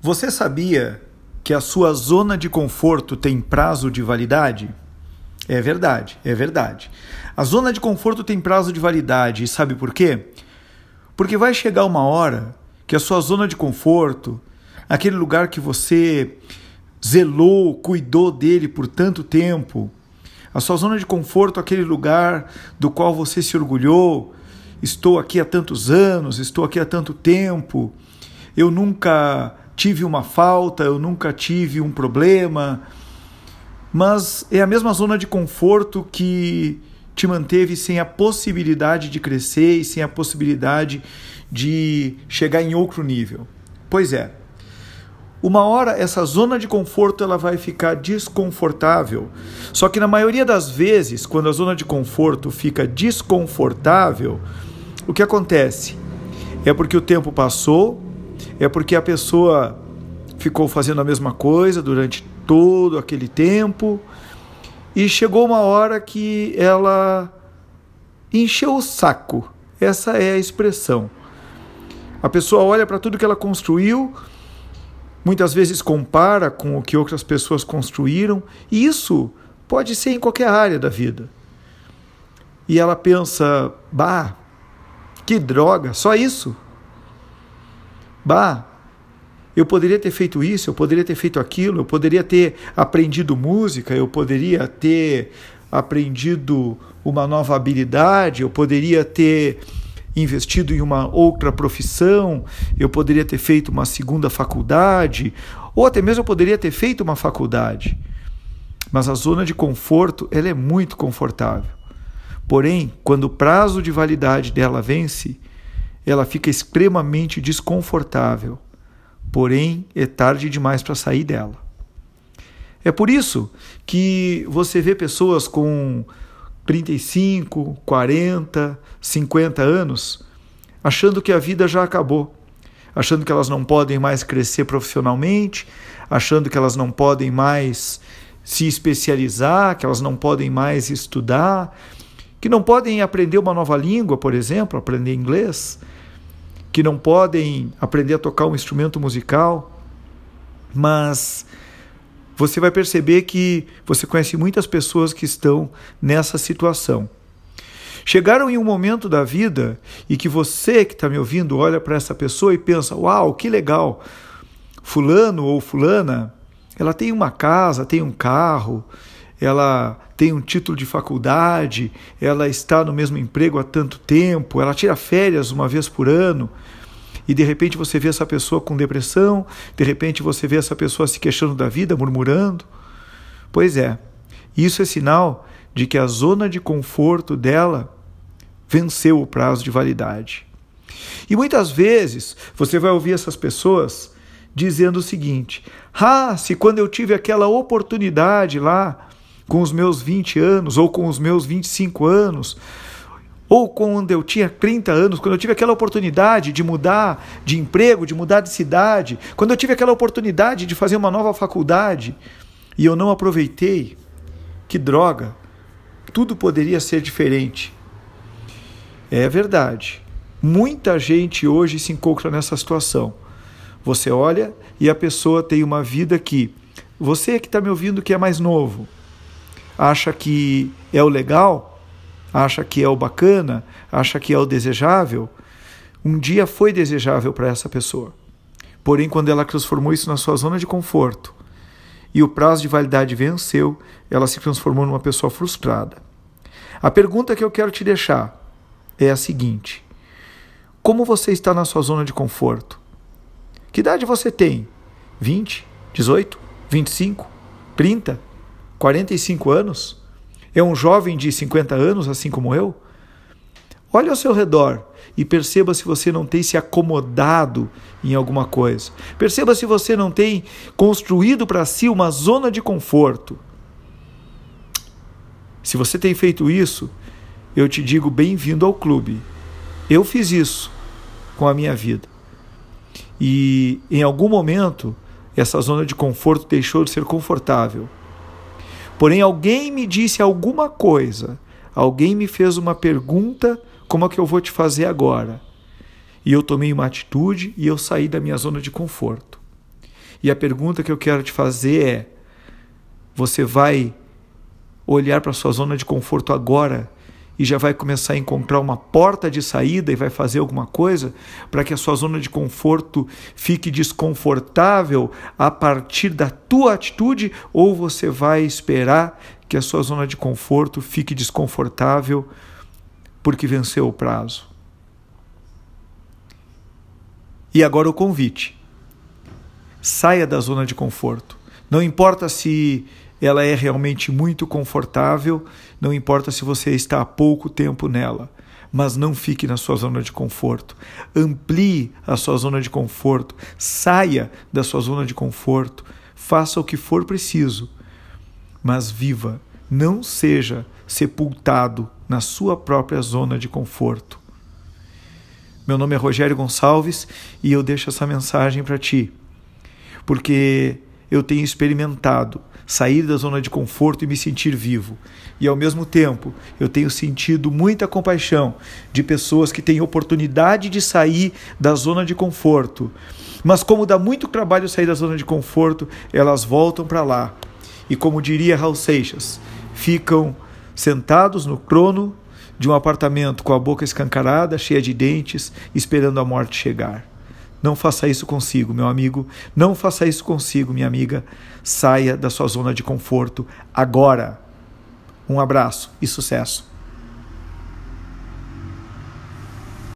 Você sabia que a sua zona de conforto tem prazo de validade? É verdade, é verdade. A zona de conforto tem prazo de validade, e sabe por quê? Porque vai chegar uma hora que a sua zona de conforto, aquele lugar que você zelou, cuidou dele por tanto tempo, a sua zona de conforto, aquele lugar do qual você se orgulhou, estou aqui há tantos anos, estou aqui há tanto tempo, eu nunca tive uma falta, eu nunca tive um problema, mas é a mesma zona de conforto que te manteve sem a possibilidade de crescer e sem a possibilidade de chegar em outro nível. Pois é. Uma hora essa zona de conforto ela vai ficar desconfortável. Só que na maioria das vezes, quando a zona de conforto fica desconfortável, o que acontece? É porque o tempo passou, é porque a pessoa ficou fazendo a mesma coisa durante todo aquele tempo e chegou uma hora que ela encheu o saco. Essa é a expressão. A pessoa olha para tudo que ela construiu, muitas vezes compara com o que outras pessoas construíram, e isso pode ser em qualquer área da vida. E ela pensa: bah, que droga, só isso? Bah, eu poderia ter feito isso, eu poderia ter feito aquilo, eu poderia ter aprendido música, eu poderia ter aprendido uma nova habilidade, eu poderia ter investido em uma outra profissão, eu poderia ter feito uma segunda faculdade, ou até mesmo eu poderia ter feito uma faculdade. Mas a zona de conforto, ela é muito confortável. Porém, quando o prazo de validade dela vence, ela fica extremamente desconfortável. Porém, é tarde demais para sair dela. É por isso que você vê pessoas com 35, 40, 50 anos achando que a vida já acabou, achando que elas não podem mais crescer profissionalmente, achando que elas não podem mais se especializar, que elas não podem mais estudar, que não podem aprender uma nova língua, por exemplo, aprender inglês, que não podem aprender a tocar um instrumento musical, mas você vai perceber que você conhece muitas pessoas que estão nessa situação. Chegaram em um momento da vida e que você que está me ouvindo olha para essa pessoa e pensa: Uau, que legal! Fulano ou Fulana, ela tem uma casa, tem um carro, ela tem um título de faculdade, ela está no mesmo emprego há tanto tempo, ela tira férias uma vez por ano, e de repente você vê essa pessoa com depressão, de repente você vê essa pessoa se queixando da vida, murmurando. Pois é, isso é sinal de que a zona de conforto dela venceu o prazo de validade. E muitas vezes você vai ouvir essas pessoas dizendo o seguinte: Ah, se quando eu tive aquela oportunidade lá, com os meus 20 anos, ou com os meus 25 anos, ou quando eu tinha 30 anos, quando eu tive aquela oportunidade de mudar de emprego, de mudar de cidade, quando eu tive aquela oportunidade de fazer uma nova faculdade e eu não aproveitei, que droga! Tudo poderia ser diferente. É verdade. Muita gente hoje se encontra nessa situação. Você olha e a pessoa tem uma vida que você que está me ouvindo que é mais novo, acha que é o legal, acha que é o bacana, acha que é o desejável, um dia foi desejável para essa pessoa. Porém, quando ela transformou isso na sua zona de conforto e o prazo de validade venceu, ela se transformou numa pessoa frustrada. A pergunta que eu quero te deixar é a seguinte: Como você está na sua zona de conforto? Que idade você tem? 20, 18, 25, 30, 45 anos? É um jovem de 50 anos, assim como eu? Olhe ao seu redor e perceba se você não tem se acomodado em alguma coisa. Perceba se você não tem construído para si uma zona de conforto. Se você tem feito isso, eu te digo bem-vindo ao clube. Eu fiz isso com a minha vida. E em algum momento, essa zona de conforto deixou de ser confortável Porém, alguém me disse alguma coisa, alguém me fez uma pergunta, como é que eu vou te fazer agora? E eu tomei uma atitude e eu saí da minha zona de conforto. E a pergunta que eu quero te fazer é: você vai olhar para sua zona de conforto agora e já vai começar a encontrar uma porta de saída e vai fazer alguma coisa para que a sua zona de conforto fique desconfortável a partir da tua atitude ou você vai esperar que a sua zona de conforto fique desconfortável porque venceu o prazo? E agora o convite. Saia da zona de conforto. Não importa se ela é realmente muito confortável, não importa se você está há pouco tempo nela, mas não fique na sua zona de conforto. Amplie a sua zona de conforto, saia da sua zona de conforto, faça o que for preciso, mas viva, não seja sepultado na sua própria zona de conforto. Meu nome é Rogério Gonçalves e eu deixo essa mensagem para ti, porque eu tenho experimentado sair da zona de conforto e me sentir vivo. E ao mesmo tempo, eu tenho sentido muita compaixão de pessoas que têm oportunidade de sair da zona de conforto. Mas como dá muito trabalho sair da zona de conforto, elas voltam para lá. E como diria Raul Seixas, ficam sentados no crono de um apartamento com a boca escancarada, cheia de dentes, esperando a morte chegar. Não faça isso consigo, meu amigo. Não faça isso consigo, minha amiga. Saia da sua zona de conforto agora. Um abraço e sucesso.